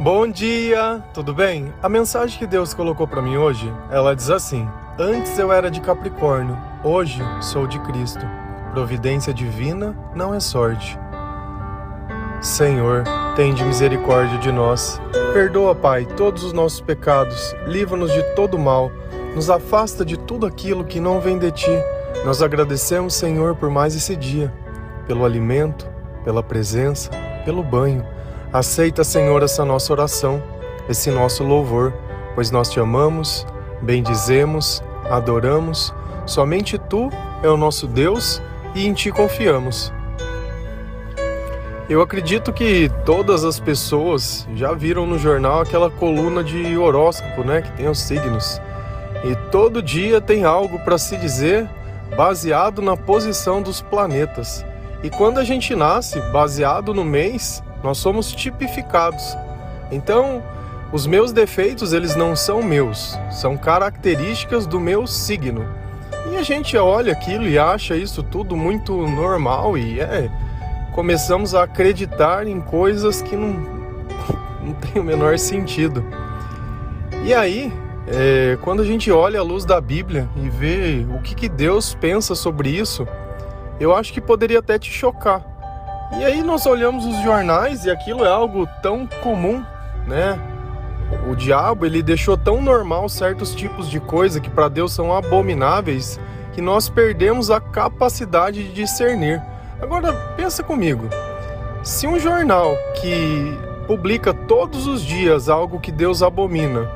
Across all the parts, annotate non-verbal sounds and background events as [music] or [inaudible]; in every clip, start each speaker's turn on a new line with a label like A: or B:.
A: Bom dia, tudo bem? A mensagem que Deus colocou para mim hoje, ela diz assim: Antes eu era de Capricórnio, hoje sou de Cristo. Providência divina não é sorte. Senhor, tende misericórdia de nós. Perdoa, Pai, todos os nossos pecados, livra-nos de todo mal, nos afasta de tudo aquilo que não vem de ti. Nós agradecemos, Senhor, por mais esse dia, pelo alimento, pela presença, pelo banho Aceita, Senhor, essa nossa oração, esse nosso louvor, pois nós te amamos, bendizemos, adoramos. Somente tu é o nosso Deus e em ti confiamos. Eu acredito que todas as pessoas já viram no jornal aquela coluna de horóscopo, né, que tem os signos. E todo dia tem algo para se dizer baseado na posição dos planetas. E quando a gente nasce, baseado no mês, nós somos tipificados. Então, os meus defeitos, eles não são meus, são características do meu signo. E a gente olha aquilo e acha isso tudo muito normal e é começamos a acreditar em coisas que não, [laughs] não tem o menor sentido. E aí, é, quando a gente olha a luz da Bíblia e vê o que, que Deus pensa sobre isso, eu acho que poderia até te chocar. E aí nós olhamos os jornais e aquilo é algo tão comum, né? O diabo ele deixou tão normal certos tipos de coisa que para Deus são abomináveis que nós perdemos a capacidade de discernir. Agora pensa comigo, se um jornal que publica todos os dias algo que Deus abomina,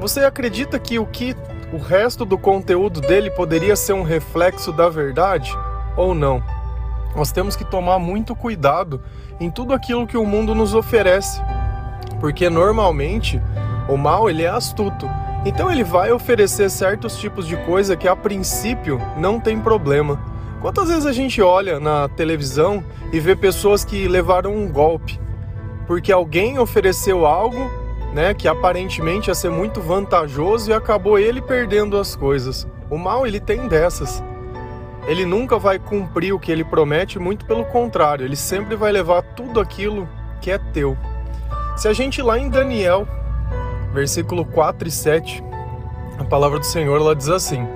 A: você acredita que o que o resto do conteúdo dele poderia ser um reflexo da verdade ou não? Nós temos que tomar muito cuidado em tudo aquilo que o mundo nos oferece, porque normalmente o mal ele é astuto. Então ele vai oferecer certos tipos de coisa que a princípio não tem problema. Quantas vezes a gente olha na televisão e vê pessoas que levaram um golpe porque alguém ofereceu algo, né, que aparentemente ia ser muito vantajoso e acabou ele perdendo as coisas. O mal ele tem dessas ele nunca vai cumprir o que ele promete, muito pelo contrário, ele sempre vai levar tudo aquilo que é teu. Se a gente lá em Daniel, versículo 4 e 7, a palavra do Senhor ela diz assim: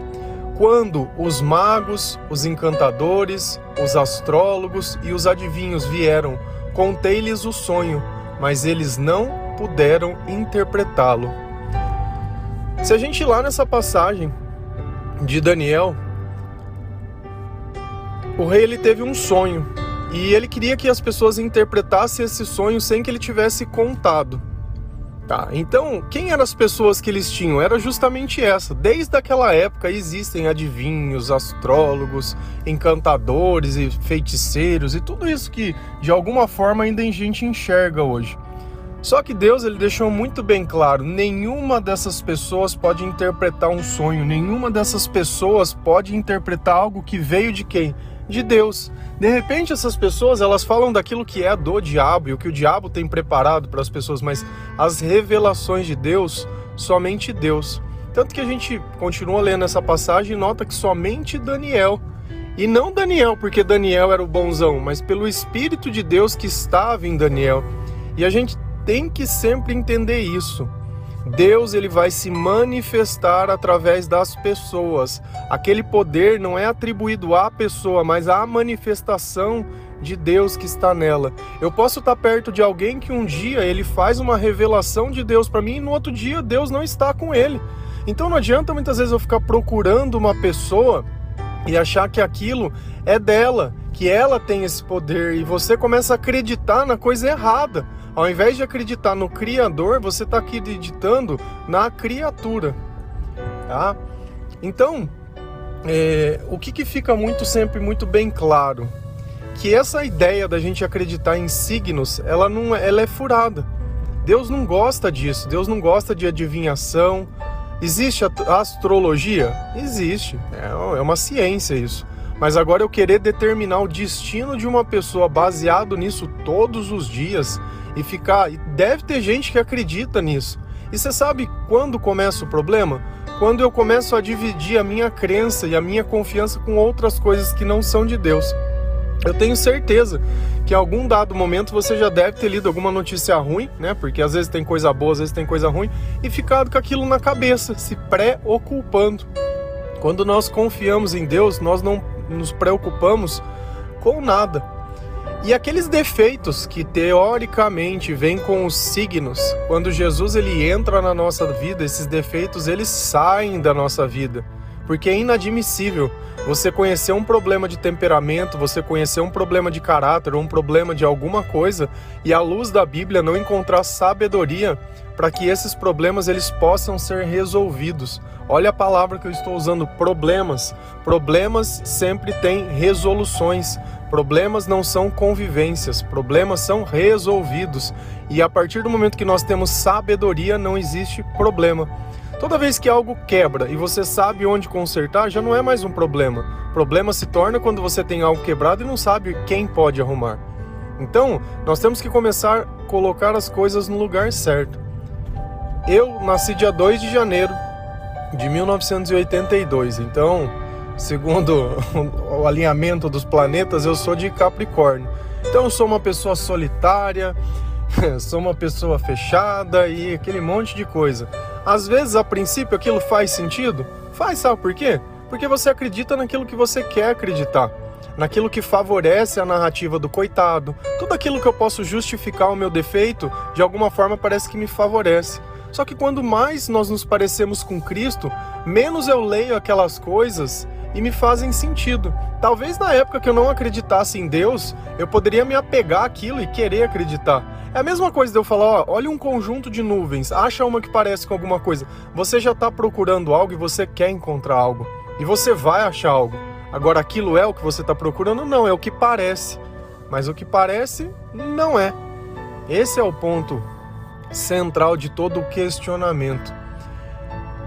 A: Quando os magos, os encantadores, os astrólogos e os adivinhos vieram, contei-lhes o sonho, mas eles não puderam interpretá-lo. Se a gente lá nessa passagem de Daniel, o rei ele teve um sonho e ele queria que as pessoas interpretassem esse sonho sem que ele tivesse contado. Tá, então quem eram as pessoas que eles tinham? Era justamente essa. Desde aquela época existem adivinhos, astrólogos, encantadores e feiticeiros e tudo isso que de alguma forma ainda a gente enxerga hoje. Só que Deus ele deixou muito bem claro: nenhuma dessas pessoas pode interpretar um sonho, nenhuma dessas pessoas pode interpretar algo que veio de quem? De Deus. De repente essas pessoas elas falam daquilo que é do diabo e o que o diabo tem preparado para as pessoas, mas as revelações de Deus, somente Deus. Tanto que a gente continua lendo essa passagem e nota que somente Daniel, e não Daniel porque Daniel era o bonzão, mas pelo Espírito de Deus que estava em Daniel. E a gente tem que sempre entender isso. Deus ele vai se manifestar através das pessoas. Aquele poder não é atribuído à pessoa, mas à manifestação de Deus que está nela. Eu posso estar perto de alguém que um dia ele faz uma revelação de Deus para mim e no outro dia Deus não está com ele. Então não adianta muitas vezes eu ficar procurando uma pessoa e achar que aquilo é dela, que ela tem esse poder e você começa a acreditar na coisa errada. Ao invés de acreditar no Criador, você está acreditando na criatura. Tá? Então, é, o que, que fica muito sempre muito bem claro? Que essa ideia da gente acreditar em signos, ela não ela é furada. Deus não gosta disso. Deus não gosta de adivinhação. Existe a astrologia? Existe. É, é uma ciência isso. Mas agora eu querer determinar o destino de uma pessoa baseado nisso todos os dias e ficar. Deve ter gente que acredita nisso. E você sabe quando começa o problema? Quando eu começo a dividir a minha crença e a minha confiança com outras coisas que não são de Deus. Eu tenho certeza que em algum dado momento você já deve ter lido alguma notícia ruim, né? Porque às vezes tem coisa boa, às vezes tem coisa ruim, e ficado com aquilo na cabeça, se preocupando. Quando nós confiamos em Deus, nós não nos preocupamos com nada. E aqueles defeitos que teoricamente vêm com os signos, quando Jesus ele entra na nossa vida, esses defeitos eles saem da nossa vida porque é inadmissível você conhecer um problema de temperamento, você conhecer um problema de caráter, um problema de alguma coisa e à luz da Bíblia não encontrar sabedoria para que esses problemas eles possam ser resolvidos. Olha a palavra que eu estou usando, problemas. Problemas sempre têm resoluções. Problemas não são convivências, problemas são resolvidos. E a partir do momento que nós temos sabedoria, não existe problema. Toda vez que algo quebra e você sabe onde consertar, já não é mais um problema. Problema se torna quando você tem algo quebrado e não sabe quem pode arrumar. Então, nós temos que começar a colocar as coisas no lugar certo. Eu nasci dia 2 de janeiro de 1982, então, segundo [laughs] o alinhamento dos planetas, eu sou de Capricórnio. Então, eu sou uma pessoa solitária, [laughs] sou uma pessoa fechada e aquele monte de coisa. Às vezes, a princípio, aquilo faz sentido? Faz, sabe por quê? Porque você acredita naquilo que você quer acreditar, naquilo que favorece a narrativa do coitado. Tudo aquilo que eu posso justificar o meu defeito, de alguma forma parece que me favorece. Só que quando mais nós nos parecemos com Cristo, menos eu leio aquelas coisas e me fazem sentido. Talvez na época que eu não acreditasse em Deus, eu poderia me apegar àquilo e querer acreditar. É a mesma coisa de eu falar, ó, olha um conjunto de nuvens, acha uma que parece com alguma coisa. Você já está procurando algo e você quer encontrar algo. E você vai achar algo. Agora, aquilo é o que você está procurando? Não, é o que parece. Mas o que parece não é. Esse é o ponto central de todo o questionamento.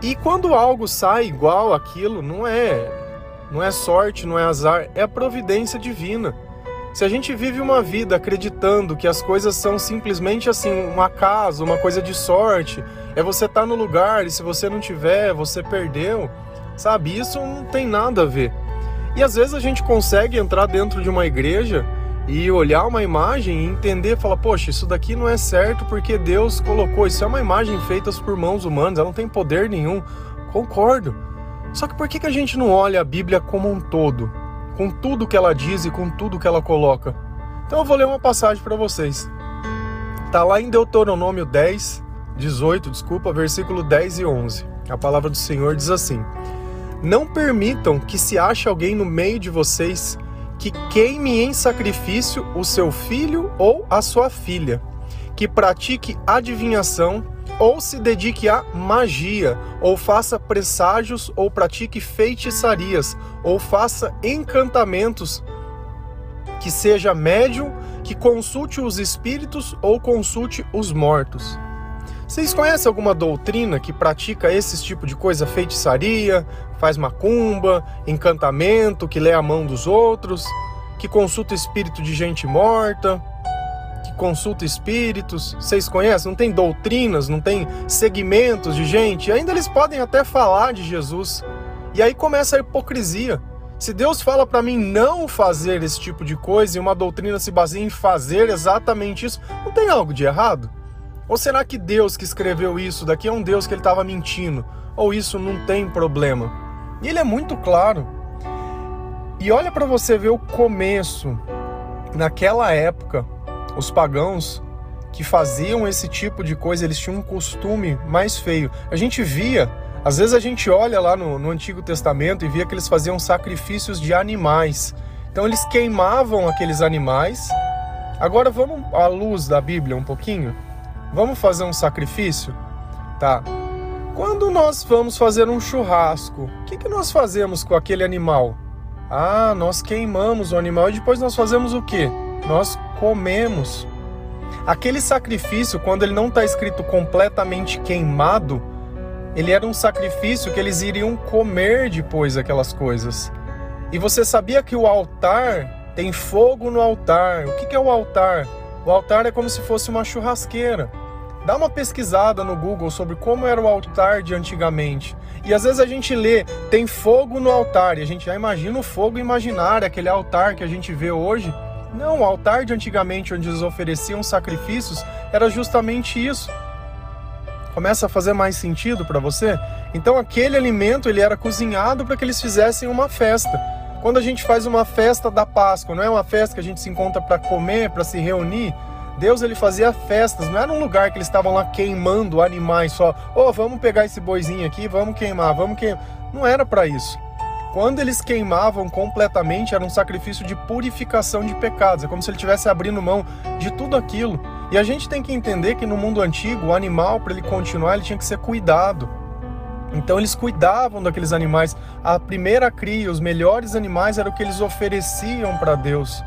A: E quando algo sai igual aquilo, não é não é sorte, não é azar, é a providência divina. Se a gente vive uma vida acreditando que as coisas são simplesmente assim, um acaso, uma coisa de sorte, é você estar tá no lugar e se você não tiver, você perdeu, sabe? Isso não tem nada a ver. E às vezes a gente consegue entrar dentro de uma igreja e olhar uma imagem e entender, falar, poxa, isso daqui não é certo porque Deus colocou, isso é uma imagem feita por mãos humanas, ela não tem poder nenhum. Concordo. Só que por que, que a gente não olha a Bíblia como um todo? Com tudo que ela diz e com tudo que ela coloca? Então eu vou ler uma passagem para vocês. Está lá em Deuteronômio 10, 18, desculpa, versículo 10 e 11. A palavra do Senhor diz assim: Não permitam que se ache alguém no meio de vocês que queime em sacrifício o seu filho ou a sua filha, que pratique adivinhação ou se dedique à magia, ou faça presságios, ou pratique feitiçarias, ou faça encantamentos, que seja médium, que consulte os espíritos ou consulte os mortos. Vocês conhecem alguma doutrina que pratica esse tipo de coisa? Feitiçaria, faz macumba, encantamento, que lê a mão dos outros, que consulta espírito de gente morta? consulta espíritos, vocês conhecem? Não tem doutrinas, não tem segmentos de gente. Ainda eles podem até falar de Jesus. E aí começa a hipocrisia. Se Deus fala para mim não fazer esse tipo de coisa e uma doutrina se baseia em fazer exatamente isso, não tem algo de errado? Ou será que Deus que escreveu isso daqui é um Deus que ele estava mentindo? Ou isso não tem problema? E ele é muito claro. E olha para você ver o começo. Naquela época, os pagãos que faziam esse tipo de coisa, eles tinham um costume mais feio. A gente via, às vezes a gente olha lá no, no Antigo Testamento e via que eles faziam sacrifícios de animais. Então eles queimavam aqueles animais. Agora vamos à luz da Bíblia um pouquinho. Vamos fazer um sacrifício? Tá. Quando nós vamos fazer um churrasco, o que, que nós fazemos com aquele animal? Ah, nós queimamos o animal e depois nós fazemos o quê? Nós comemos. Aquele sacrifício, quando ele não está escrito completamente queimado, ele era um sacrifício que eles iriam comer depois aquelas coisas. E você sabia que o altar tem fogo no altar. O que é o altar? O altar é como se fosse uma churrasqueira. Dá uma pesquisada no Google sobre como era o altar de antigamente. E às vezes a gente lê, tem fogo no altar, e a gente já imagina o fogo imaginário, aquele altar que a gente vê hoje. Não, o altar de antigamente, onde eles ofereciam sacrifícios, era justamente isso. Começa a fazer mais sentido para você? Então aquele alimento ele era cozinhado para que eles fizessem uma festa. Quando a gente faz uma festa da Páscoa, não é uma festa que a gente se encontra para comer, para se reunir, Deus ele fazia festas, não era um lugar que eles estavam lá queimando animais só. Oh, vamos pegar esse boizinho aqui, vamos queimar, vamos queimar. Não era para isso. Quando eles queimavam completamente, era um sacrifício de purificação de pecados. É como se ele estivesse abrindo mão de tudo aquilo. E a gente tem que entender que no mundo antigo, o animal, para ele continuar, ele tinha que ser cuidado. Então eles cuidavam daqueles animais. A primeira cria, os melhores animais, era o que eles ofereciam para Deus.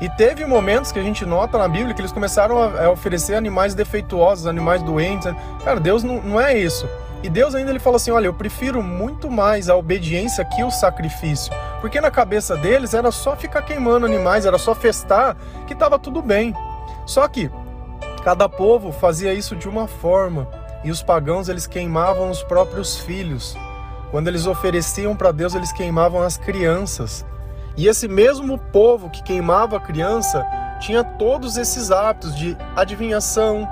A: E teve momentos que a gente nota na Bíblia que eles começaram a oferecer animais defeituosos, animais doentes. Cara, Deus não, não é isso. E Deus ainda ele fala assim: olha, eu prefiro muito mais a obediência que o sacrifício. Porque na cabeça deles era só ficar queimando animais, era só festar, que estava tudo bem. Só que cada povo fazia isso de uma forma. E os pagãos eles queimavam os próprios filhos. Quando eles ofereciam para Deus, eles queimavam as crianças. E esse mesmo povo que queimava a criança tinha todos esses hábitos de adivinhação,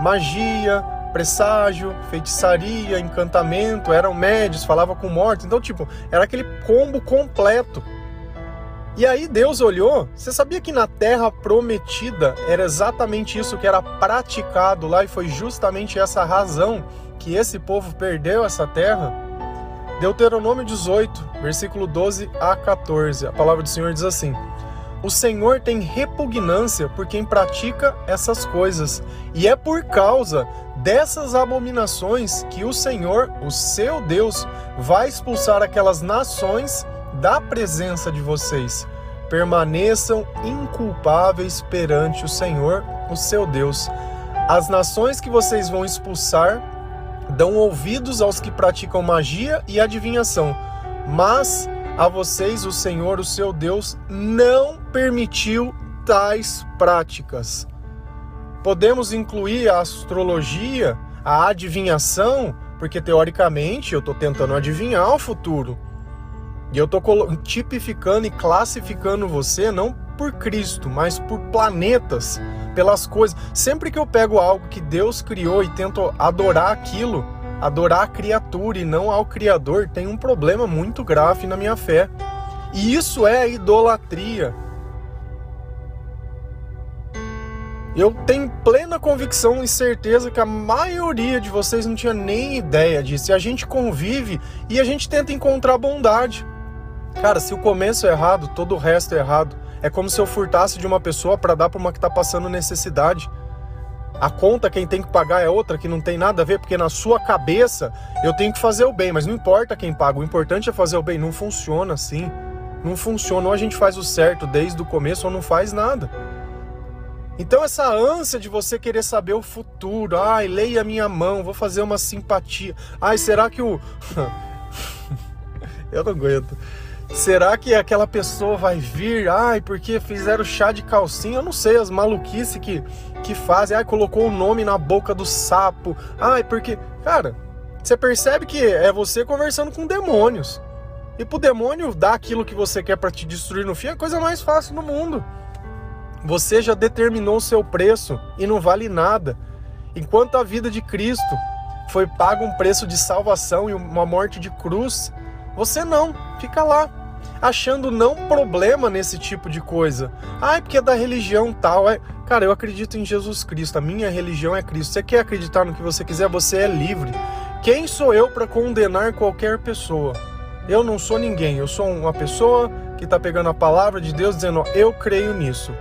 A: magia, presságio, feitiçaria, encantamento, eram médios, falava com mortos. Então, tipo, era aquele combo completo. E aí Deus olhou, você sabia que na terra prometida era exatamente isso que era praticado lá e foi justamente essa razão que esse povo perdeu essa terra? Deuteronômio 18, versículo 12 a 14. A palavra do Senhor diz assim: O Senhor tem repugnância por quem pratica essas coisas, e é por causa dessas abominações que o Senhor, o seu Deus, vai expulsar aquelas nações da presença de vocês. Permaneçam inculpáveis perante o Senhor, o seu Deus. As nações que vocês vão expulsar dão ouvidos aos que praticam magia e adivinhação, mas a vocês o Senhor, o seu Deus, não permitiu tais práticas. Podemos incluir a astrologia, a adivinhação, porque teoricamente eu estou tentando adivinhar o futuro. E eu estou tipificando e classificando você não por Cristo, mas por planetas, pelas coisas. Sempre que eu pego algo que Deus criou e tento adorar aquilo, adorar a criatura e não ao Criador, tem um problema muito grave na minha fé. E isso é idolatria. Eu tenho plena convicção e certeza que a maioria de vocês não tinha nem ideia disso. E a gente convive e a gente tenta encontrar bondade. Cara, se o começo é errado, todo o resto é errado. É como se eu furtasse de uma pessoa para dar para uma que está passando necessidade. A conta quem tem que pagar é outra que não tem nada a ver, porque na sua cabeça eu tenho que fazer o bem, mas não importa quem paga, o importante é fazer o bem. Não funciona assim. Não funciona. Ou a gente faz o certo desde o começo ou não faz nada. Então essa ânsia de você querer saber o futuro, ai, leia minha mão, vou fazer uma simpatia. Ai, será que o [laughs] Eu não aguento. Será que aquela pessoa vai vir? Ai, porque fizeram chá de calcinha? Eu não sei, as maluquices que, que fazem. Ai, colocou o nome na boca do sapo. Ai, porque. Cara, você percebe que é você conversando com demônios. E pro demônio dar aquilo que você quer para te destruir no fim é a coisa mais fácil do mundo. Você já determinou o seu preço e não vale nada. Enquanto a vida de Cristo foi paga um preço de salvação e uma morte de cruz, você não, fica lá, achando não problema nesse tipo de coisa. Ai, porque é da religião tal. É... Cara, eu acredito em Jesus Cristo, a minha religião é Cristo. Você quer acreditar no que você quiser, você é livre. Quem sou eu para condenar qualquer pessoa? Eu não sou ninguém, eu sou uma pessoa que está pegando a palavra de Deus dizendo: Eu creio nisso.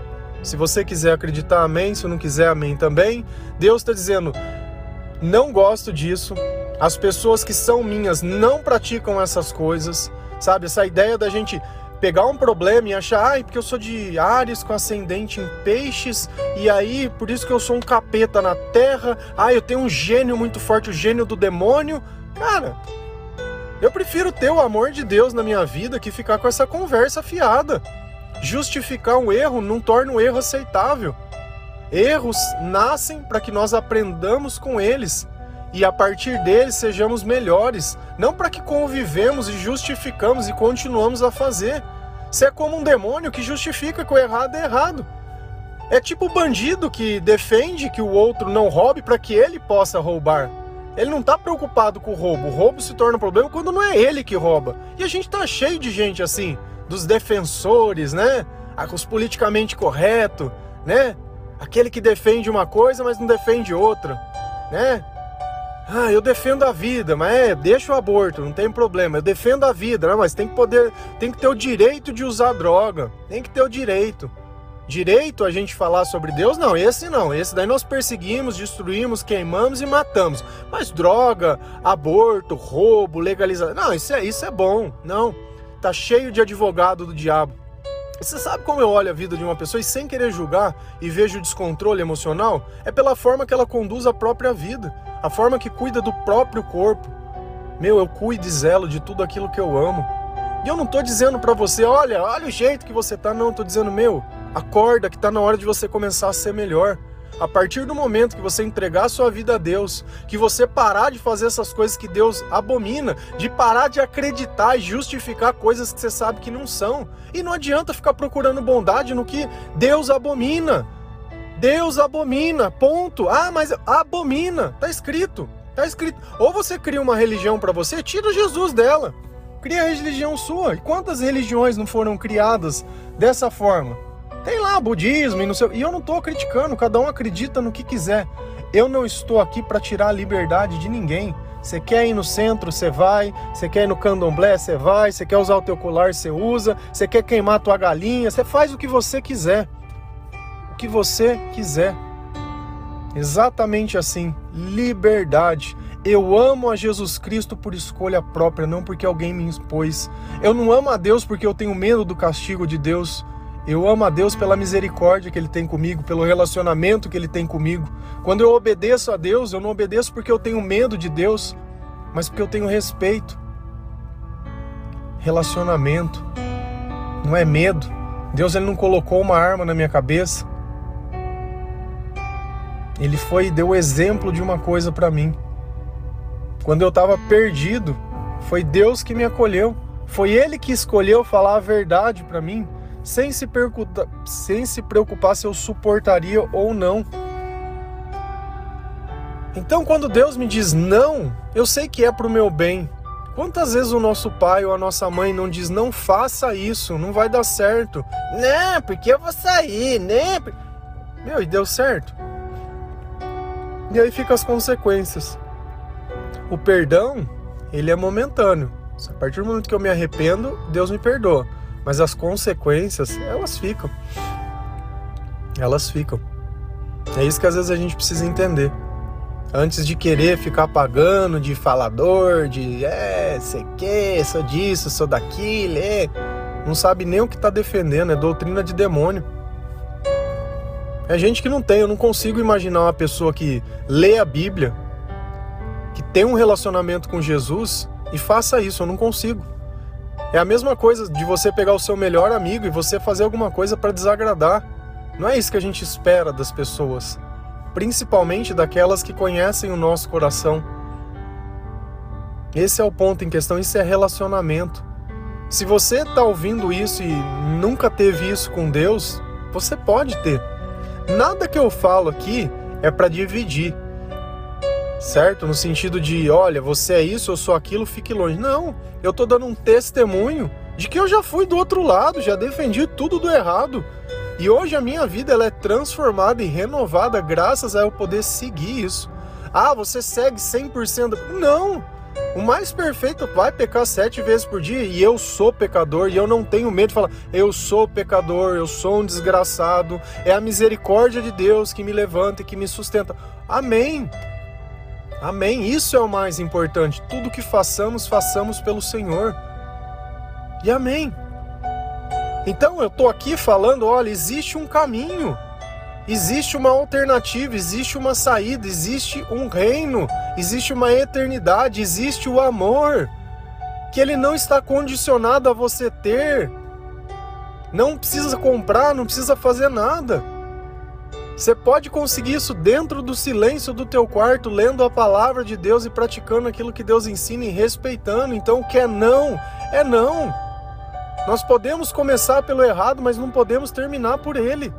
A: Se você quiser acreditar, amém. Se não quiser, amém também. Deus está dizendo: Não gosto disso, as pessoas que são minhas não praticam essas coisas, sabe? Essa ideia da gente pegar um problema e achar, ai, porque eu sou de Ares com ascendente em peixes, e aí por isso que eu sou um capeta na terra, ai, eu tenho um gênio muito forte, o gênio do demônio. Cara, eu prefiro ter o amor de Deus na minha vida que ficar com essa conversa fiada. Justificar um erro não torna o erro aceitável. Erros nascem para que nós aprendamos com eles e a partir deles sejamos melhores, não para que convivemos e justificamos e continuamos a fazer. Você é como um demônio que justifica que o errado é errado. É tipo o bandido que defende que o outro não roube para que ele possa roubar. Ele não está preocupado com o roubo. O roubo se torna um problema quando não é ele que rouba. E a gente tá cheio de gente assim, dos defensores, né? Os politicamente correto, né? Aquele que defende uma coisa, mas não defende outra, né? Ah, eu defendo a vida, mas é, deixa o aborto, não tem problema. Eu defendo a vida, né? mas tem que poder, tem que ter o direito de usar droga. Tem que ter o direito. Direito a gente falar sobre Deus? Não, esse não. Esse daí nós perseguimos, destruímos, queimamos e matamos. Mas droga, aborto, roubo, legalização. Não, isso é, isso é bom. Não. Tá cheio de advogado do diabo. Você sabe como eu olho a vida de uma pessoa e sem querer julgar e vejo o descontrole emocional? É pela forma que ela conduz a própria vida, a forma que cuida do próprio corpo. Meu, eu cuido e zelo de tudo aquilo que eu amo. E eu não tô dizendo para você, olha, olha o jeito que você tá, não, eu tô dizendo, meu, acorda que tá na hora de você começar a ser melhor. A partir do momento que você entregar a sua vida a Deus, que você parar de fazer essas coisas que Deus abomina, de parar de acreditar e justificar coisas que você sabe que não são. E não adianta ficar procurando bondade no que Deus abomina. Deus abomina, ponto. Ah, mas abomina, tá escrito. Tá escrito. Ou você cria uma religião para você, tira Jesus dela. Cria a religião sua. E quantas religiões não foram criadas dessa forma? Tem lá budismo e não sei. E eu não estou criticando, cada um acredita no que quiser. Eu não estou aqui para tirar a liberdade de ninguém. Você quer ir no centro, você vai. Você quer ir no candomblé, você vai. Você quer usar o teu colar, você usa. Você quer queimar tua galinha, você faz o que você quiser. O que você quiser. Exatamente assim. Liberdade. Eu amo a Jesus Cristo por escolha própria, não porque alguém me impôs. Eu não amo a Deus porque eu tenho medo do castigo de Deus. Eu amo a Deus pela misericórdia que Ele tem comigo, pelo relacionamento que Ele tem comigo. Quando eu obedeço a Deus, eu não obedeço porque eu tenho medo de Deus, mas porque eu tenho respeito. Relacionamento não é medo. Deus ele não colocou uma arma na minha cabeça. Ele foi deu exemplo de uma coisa para mim. Quando eu estava perdido, foi Deus que me acolheu. Foi Ele que escolheu falar a verdade para mim sem se, sem se preocupar se eu suportaria ou não. Então, quando Deus me diz não, eu sei que é para o meu bem. Quantas vezes o nosso pai ou a nossa mãe não diz não faça isso, não vai dar certo? Não, porque eu vou sair, né? Meu, e deu certo. E aí fica as consequências. O perdão, ele é momentâneo. A partir do momento que eu me arrependo, Deus me perdoa mas as consequências, elas ficam. Elas ficam. É isso que às vezes a gente precisa entender. Antes de querer ficar pagando de falador, de é, sei que, sou disso, sou daquilo, é. Não sabe nem o que está defendendo, é doutrina de demônio. É gente que não tem, eu não consigo imaginar uma pessoa que lê a Bíblia, que tem um relacionamento com Jesus e faça isso, eu não consigo. É a mesma coisa de você pegar o seu melhor amigo e você fazer alguma coisa para desagradar. Não é isso que a gente espera das pessoas, principalmente daquelas que conhecem o nosso coração. Esse é o ponto em questão, isso é relacionamento. Se você está ouvindo isso e nunca teve isso com Deus, você pode ter. Nada que eu falo aqui é para dividir, certo? No sentido de, olha, você é isso, eu sou aquilo, fique longe. Não, eu tô dando um testemunho de que eu já fui do outro lado, já defendi tudo do errado. E hoje a minha vida ela é transformada e renovada graças a eu poder seguir isso. Ah, você segue 100%? Não! O mais perfeito vai pecar sete vezes por dia e eu sou pecador e eu não tenho medo de falar, eu sou pecador, eu sou um desgraçado, é a misericórdia de Deus que me levanta e que me sustenta. Amém! Amém. Isso é o mais importante. Tudo que façamos, façamos pelo Senhor. E amém. Então eu estou aqui falando: olha, existe um caminho, existe uma alternativa, existe uma saída, existe um reino, existe uma eternidade, existe o amor, que ele não está condicionado a você ter. Não precisa comprar, não precisa fazer nada. Você pode conseguir isso dentro do silêncio do teu quarto, lendo a palavra de Deus e praticando aquilo que Deus ensina e respeitando. Então, o que é não, é não. Nós podemos começar pelo errado, mas não podemos terminar por ele.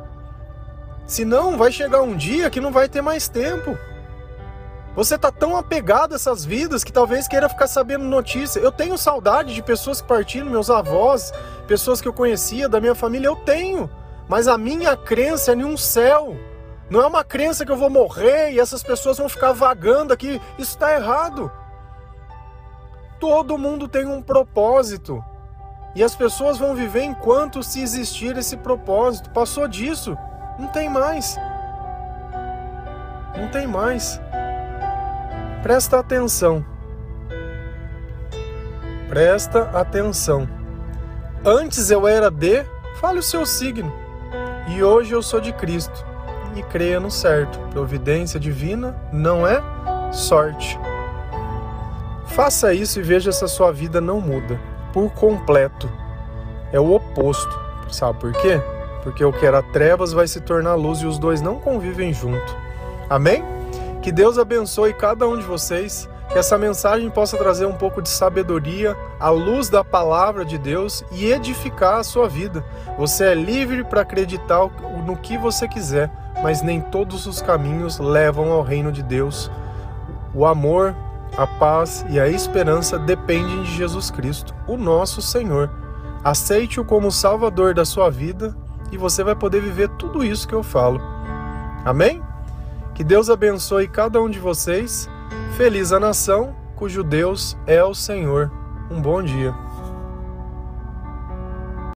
A: Senão, vai chegar um dia que não vai ter mais tempo. Você tá tão apegado a essas vidas que talvez queira ficar sabendo notícia. Eu tenho saudade de pessoas que partiram, meus avós, pessoas que eu conhecia, da minha família, eu tenho. Mas a minha crença é em um céu. Não é uma crença que eu vou morrer e essas pessoas vão ficar vagando aqui. Isso está errado. Todo mundo tem um propósito. E as pessoas vão viver enquanto se existir esse propósito. Passou disso, não tem mais. Não tem mais. Presta atenção. Presta atenção. Antes eu era de, fale o seu signo. E hoje eu sou de Cristo. E creia no certo. Providência divina não é sorte. Faça isso e veja se a sua vida não muda por completo. É o oposto. Sabe por quê? Porque o que era trevas vai se tornar luz e os dois não convivem junto. Amém? Que Deus abençoe cada um de vocês, que essa mensagem possa trazer um pouco de sabedoria, à luz da palavra de Deus e edificar a sua vida. Você é livre para acreditar no que você quiser, mas nem todos os caminhos levam ao reino de Deus. O amor, a paz e a esperança dependem de Jesus Cristo, o nosso Senhor. Aceite-o como Salvador da sua vida e você vai poder viver tudo isso que eu falo. Amém? Que Deus abençoe cada um de vocês. Feliz a nação cujo Deus é o Senhor. Um bom dia.